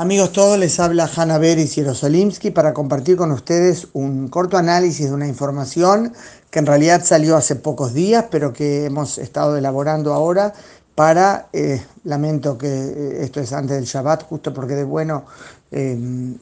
Amigos todos, les habla Hanna Beris y Jerosolimsky para compartir con ustedes un corto análisis de una información que en realidad salió hace pocos días, pero que hemos estado elaborando ahora para, eh, lamento que eh, esto es antes del Shabbat, justo porque de bueno eh,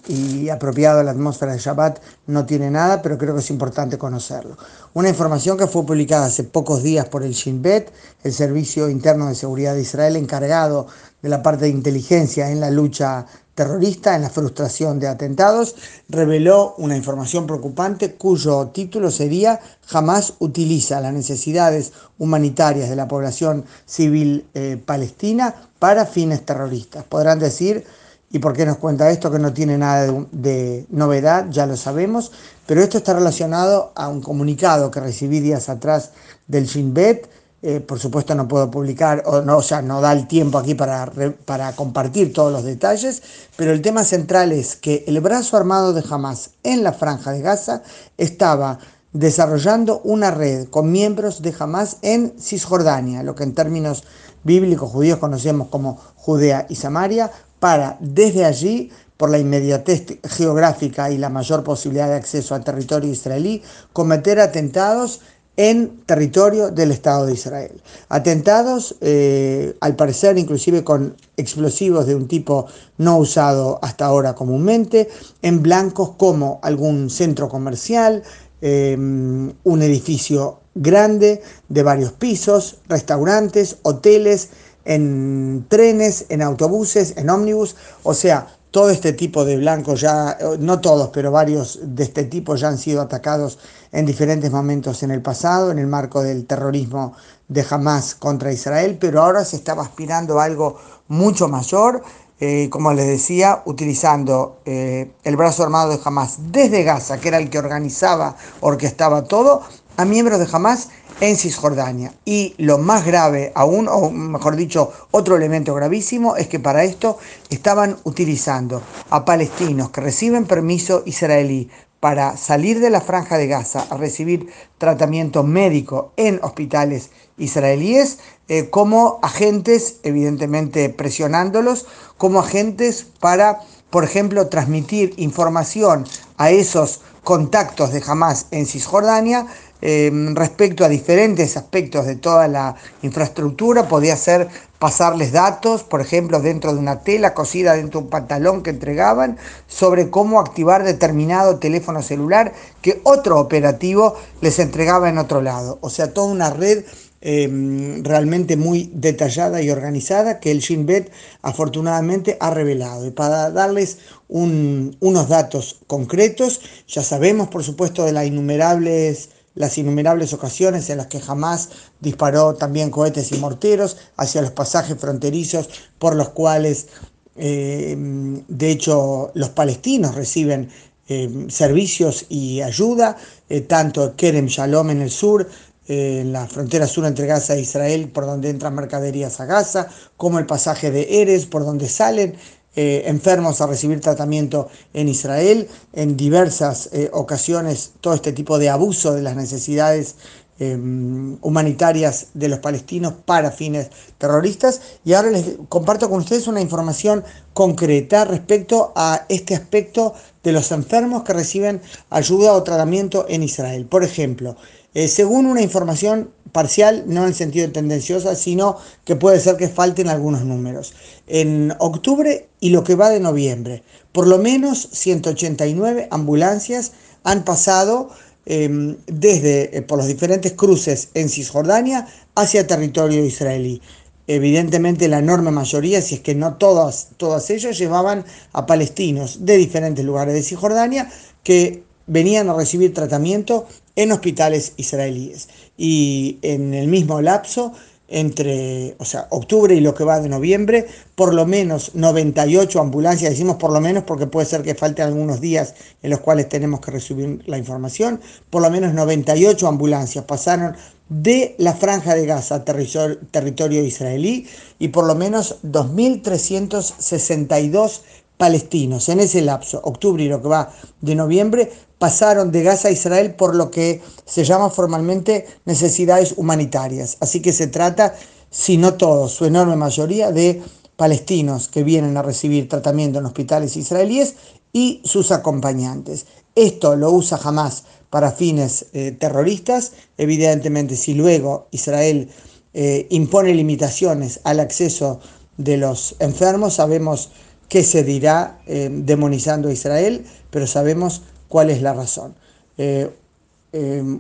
y apropiado a la atmósfera del Shabbat no tiene nada, pero creo que es importante conocerlo. Una información que fue publicada hace pocos días por el Shin Bet, el Servicio Interno de Seguridad de Israel encargado de la parte de inteligencia en la lucha terrorista en la frustración de atentados, reveló una información preocupante cuyo título sería Jamás utiliza las necesidades humanitarias de la población civil eh, palestina para fines terroristas. Podrán decir, ¿y por qué nos cuenta esto que no tiene nada de, novedad? Ya lo sabemos, pero esto está relacionado a un comunicado que recibí días atrás del Shin Bet, eh, por supuesto no puedo publicar, o, no, o sea, no da el tiempo aquí para, para compartir todos los detalles, pero el tema central es que el brazo armado de Hamas en la franja de Gaza estaba desarrollando una red con miembros de Hamas en Cisjordania, lo que en términos bíblicos judíos conocemos como Judea y Samaria, para desde allí por la inmediatez geográfica y la mayor posibilidad de acceso al territorio israelí, cometer atentados en territorio del Estado de Israel. Atentados, eh, al parecer inclusive con explosivos de un tipo no usado hasta ahora comúnmente, en blancos como algún centro comercial, eh, un edificio grande de varios pisos, restaurantes, hoteles, en trenes, en autobuses, en ómnibus, o sea, todo este tipo de blancos ya, no todos, pero varios de este tipo ya han sido atacados en diferentes momentos en el pasado, en el marco del terrorismo de Hamas contra Israel, pero ahora se estaba aspirando a algo mucho mayor, eh, como les decía, utilizando eh, el brazo armado de Hamas desde Gaza, que era el que organizaba, orquestaba todo, a miembros de Hamas en Cisjordania. Y lo más grave aún, o mejor dicho, otro elemento gravísimo, es que para esto estaban utilizando a palestinos que reciben permiso israelí para salir de la franja de Gaza a recibir tratamiento médico en hospitales israelíes, eh, como agentes, evidentemente presionándolos, como agentes para, por ejemplo, transmitir información a esos contactos de Hamas en Cisjordania Em, respecto a diferentes aspectos de toda la infraestructura, podía ser pasarles datos, por ejemplo, dentro de una tela cosida dentro de un pantalón que entregaban, sobre cómo activar determinado teléfono celular que otro operativo les entregaba en otro lado. O sea, toda una red em, realmente muy detallada y organizada que el Shin Bet afortunadamente ha revelado. Y para darles unos datos concretos, ya sabemos por supuesto de las innumerables las innumerables ocasiones en las que jamás disparó también cohetes y morteros hacia los pasajes fronterizos por los cuales, eh, de hecho, los palestinos reciben eh, servicios y ayuda, eh, tanto Kerem Shalom en el sur, en la frontera sur entre Gaza e Israel, por donde entran mercaderías a Gaza, como el pasaje de Eres, por donde salen eh, enfermos a recibir tratamiento en Israel, en diversas eh, ocasiones todo este tipo de abuso de las necesidades em, humanitarias de los palestinos para fines terroristas. Y ahora les comparto con ustedes una información concreta respecto a este aspecto de los enfermos que reciben ayuda o tratamiento en Israel. Por ejemplo, eh, según una información parcial, no en el sentido tendenciosa, sino que puede ser que falten algunos números. En octubre y lo que va de noviembre, por lo menos 189 ambulancias han pasado em, desde eh, por los diferentes cruces en Cisjordania hacia territorio israelí. Evidentemente la enorme mayoría, si es que no todas, todas ellas, llevaban a palestinos de diferentes lugares de Cisjordania que venían a recibir tratamiento en hospitales israelíes. Y en el mismo lapso, entre o sea, octubre y lo que va de noviembre, por lo menos 98 ambulancias, decimos por lo menos porque puede ser que falten algunos días en los cuales tenemos que recibir la información, por lo menos 98 ambulancias pasaron de la franja de Gaza, territorio, territorio israelí, y por lo menos 2.362 palestinos en ese lapso, octubre y lo que va de noviembre, pasaron de Gaza a Israel por lo que se llama formalmente necesidades humanitarias. Así que se trata, si no todos, su enorme mayoría, de palestinos que vienen a recibir tratamiento en hospitales israelíes y sus acompañantes. Esto lo usa Hamas para fines eh, terroristas. Evidentemente, si luego Israel eh, impone limitaciones al acceso de los enfermos, sabemos qué se dirá eh, demonizando a Israel, pero sabemos cuál es la razón.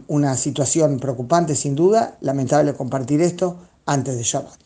una situación preocupante sin duda, lamentable compartir esto antes de Shabbat.